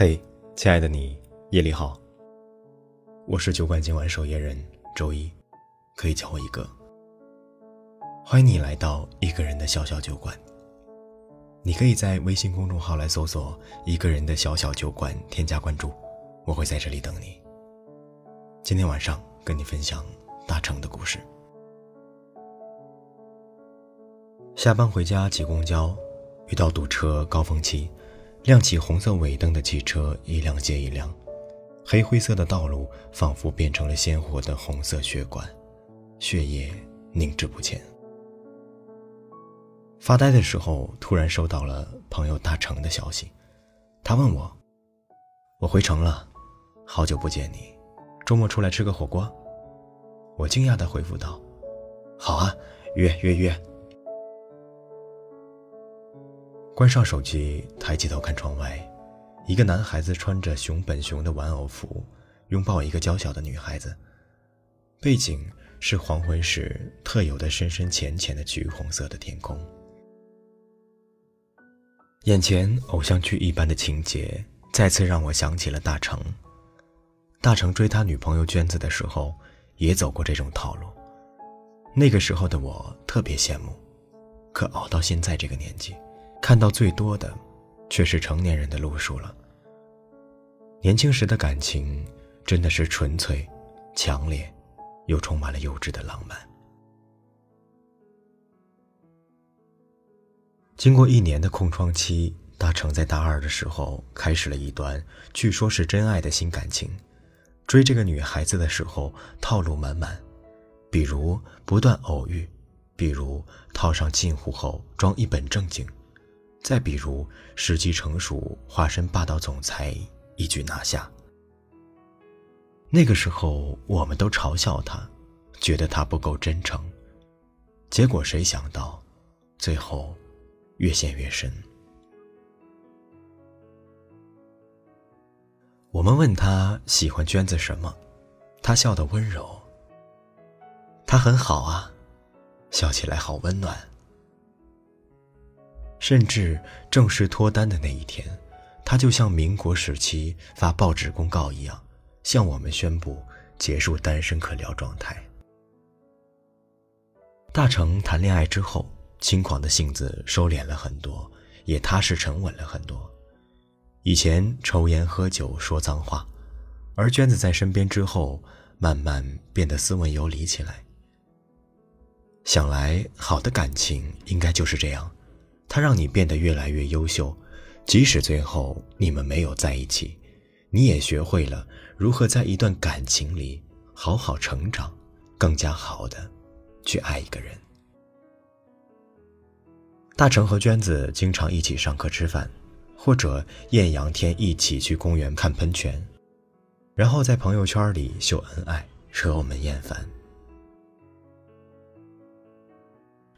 嘿，亲爱的你，夜里好。我是酒馆今晚守夜人周一，可以叫我一个。欢迎你来到一个人的小小酒馆。你可以在微信公众号来搜索“一个人的小小酒馆”，添加关注，我会在这里等你。今天晚上跟你分享大成的故事。下班回家挤公交，遇到堵车高峰期，亮起红色尾灯的汽车一辆接一辆，黑灰色的道路仿佛变成了鲜活的红色血管，血液凝滞不前。发呆的时候，突然收到了朋友大成的消息，他问我：“我回城了，好久不见你，周末出来吃个火锅？”我惊讶地回复道：“好啊，约约约。”关上手机，抬起头看窗外，一个男孩子穿着熊本熊的玩偶服，拥抱一个娇小的女孩子。背景是黄昏时特有的深深浅浅的橘红色的天空。眼前偶像剧一般的情节，再次让我想起了大成。大成追他女朋友娟子的时候，也走过这种套路。那个时候的我特别羡慕，可熬到现在这个年纪。看到最多的，却是成年人的路数了。年轻时的感情，真的是纯粹、强烈，又充满了幼稚的浪漫。经过一年的空窗期，大成在大二的时候开始了一段据说是真爱的新感情。追这个女孩子的时候，套路满满，比如不断偶遇，比如套上近乎后装一本正经。再比如，时机成熟，化身霸道总裁，一举拿下。那个时候，我们都嘲笑他，觉得他不够真诚。结果谁想到，最后越陷越深。我们问他喜欢娟子什么，他笑得温柔。他很好啊，笑起来好温暖。甚至正式脱单的那一天，他就像民国时期发报纸公告一样，向我们宣布结束单身可聊状态。大成谈恋爱之后，轻狂的性子收敛了很多，也踏实沉稳了很多。以前抽烟喝酒说脏话，而娟子在身边之后，慢慢变得斯文有礼起来。想来，好的感情应该就是这样。他让你变得越来越优秀，即使最后你们没有在一起，你也学会了如何在一段感情里好好成长，更加好的去爱一个人。大成和娟子经常一起上课吃饭，或者艳阳天一起去公园看喷泉，然后在朋友圈里秀恩爱，惹我们厌烦。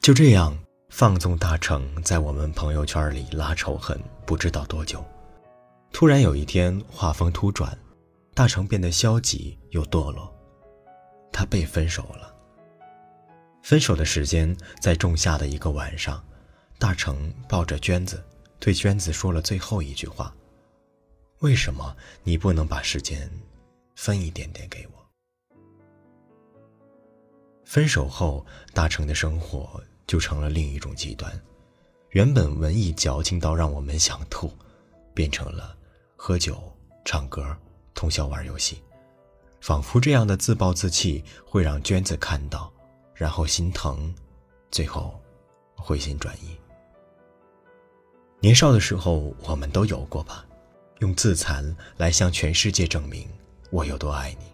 就这样。放纵大成在我们朋友圈里拉仇恨，不知道多久。突然有一天，画风突转，大成变得消极又堕落。他被分手了。分手的时间在仲夏的一个晚上，大成抱着娟子，对娟子说了最后一句话：“为什么你不能把时间分一点点给我？”分手后，大成的生活。就成了另一种极端，原本文艺矫情到让我们想吐，变成了喝酒、唱歌、通宵玩游戏，仿佛这样的自暴自弃会让娟子看到，然后心疼，最后回心转意。年少的时候，我们都有过吧，用自残来向全世界证明我有多爱你。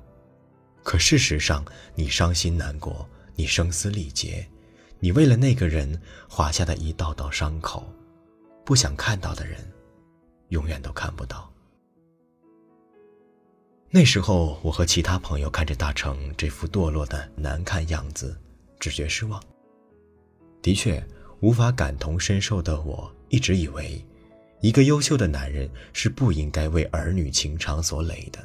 可事实上，你伤心难过，你声嘶力竭。你为了那个人划下的一道道伤口，不想看到的人，永远都看不到。那时候，我和其他朋友看着大成这副堕落的难看样子，只觉失望。的确，无法感同身受的我，一直以为，一个优秀的男人是不应该为儿女情长所累的，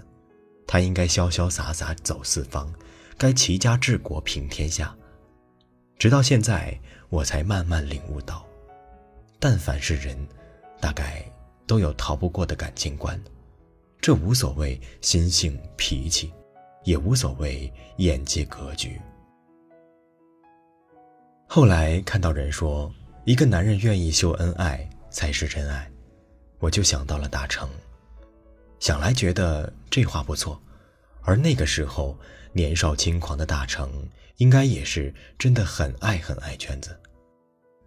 他应该潇潇洒洒走四方，该齐家治国平天下。直到现在，我才慢慢领悟到，但凡是人，大概都有逃不过的感情观，这无所谓心性脾气，也无所谓眼界格局。后来看到人说，一个男人愿意秀恩爱才是真爱，我就想到了大成。想来觉得这话不错，而那个时候年少轻狂的大成，应该也是真的很爱很爱圈子，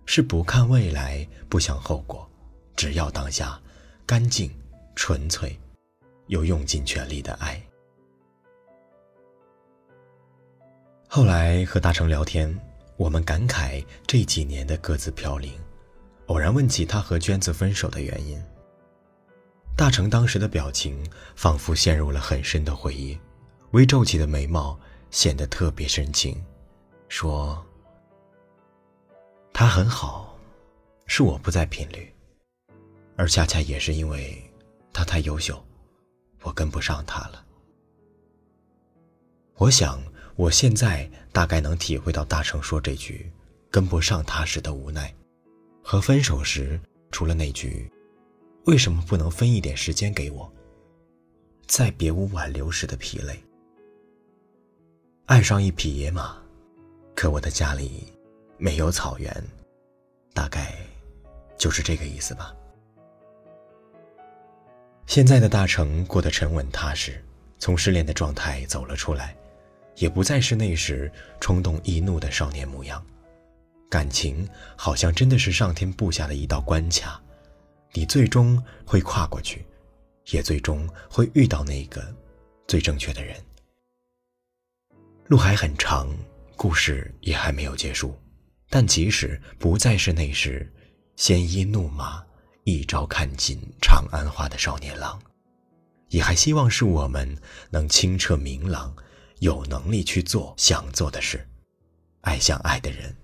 是不看未来，不想后果，只要当下，干净、纯粹，又用尽全力的爱。后来和大成聊天，我们感慨这几年的各自飘零，偶然问起他和娟子分手的原因。大成当时的表情仿佛陷入了很深的回忆，微皱起的眉毛显得特别深情，说：“他很好，是我不在频率，而恰恰也是因为他太优秀，我跟不上他了。”我想，我现在大概能体会到大成说这句“跟不上他”时的无奈，和分手时除了那句。为什么不能分一点时间给我？在别无挽留时的疲累，爱上一匹野马，可我的家里没有草原，大概就是这个意思吧。现在的大成过得沉稳踏实，从失恋的状态走了出来，也不再是那时冲动易怒的少年模样。感情好像真的是上天布下的一道关卡。你最终会跨过去，也最终会遇到那个最正确的人。路还很长，故事也还没有结束。但即使不再是那时鲜衣怒马、一朝看尽长安花的少年郎，也还希望是我们能清澈明朗，有能力去做想做的事，爱想爱的人。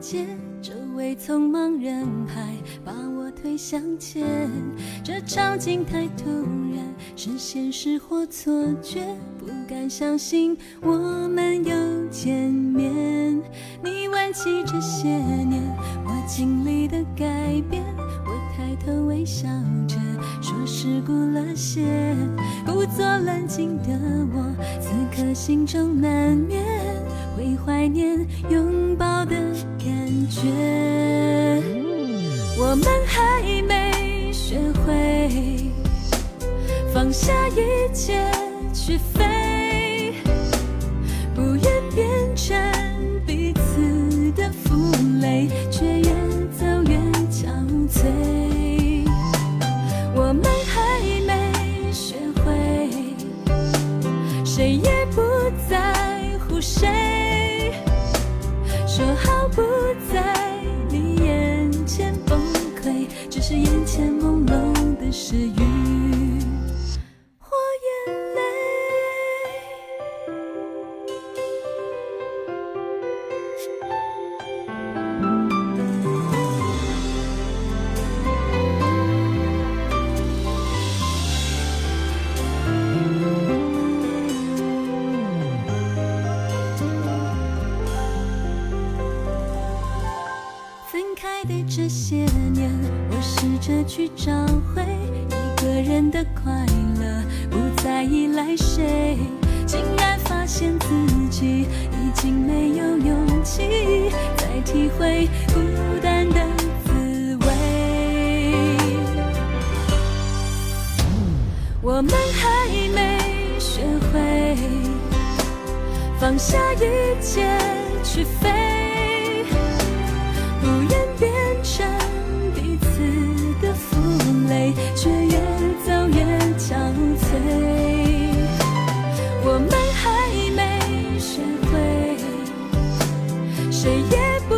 街，周围匆忙人海把我推向前，这场景太突然，是现实或错觉？不敢相信我们又见面。你问起这些年我经历的改变，我抬头微笑着说是故了些，故作冷静的我，此刻心中难免会怀念拥抱的感。觉，我们还没学会放下一切去飞，开的这些年，我试着去找回一个人的快乐，不再依赖谁，竟然发现自己已经没有勇气再体会孤单的滋味。我们还没学会放下一切去飞。不却越走越憔悴，我们还没学会，谁也不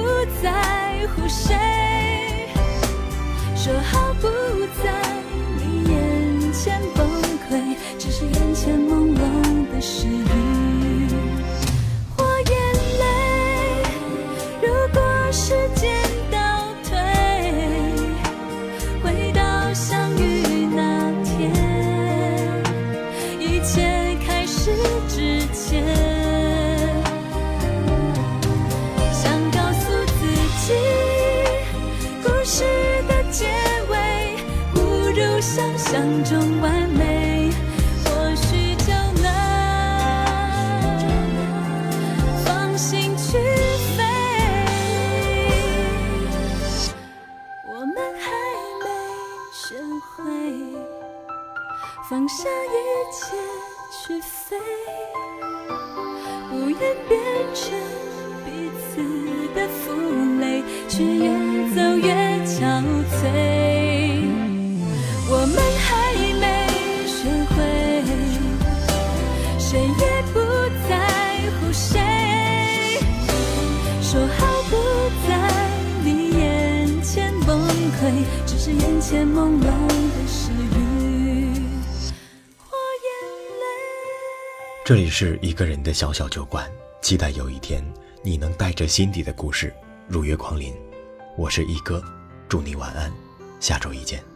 在乎谁，说好前朦胧的时。这里是一个人的小小酒馆，期待有一天你能带着心底的故事如约光临。我是一哥，祝你晚安，下周一见。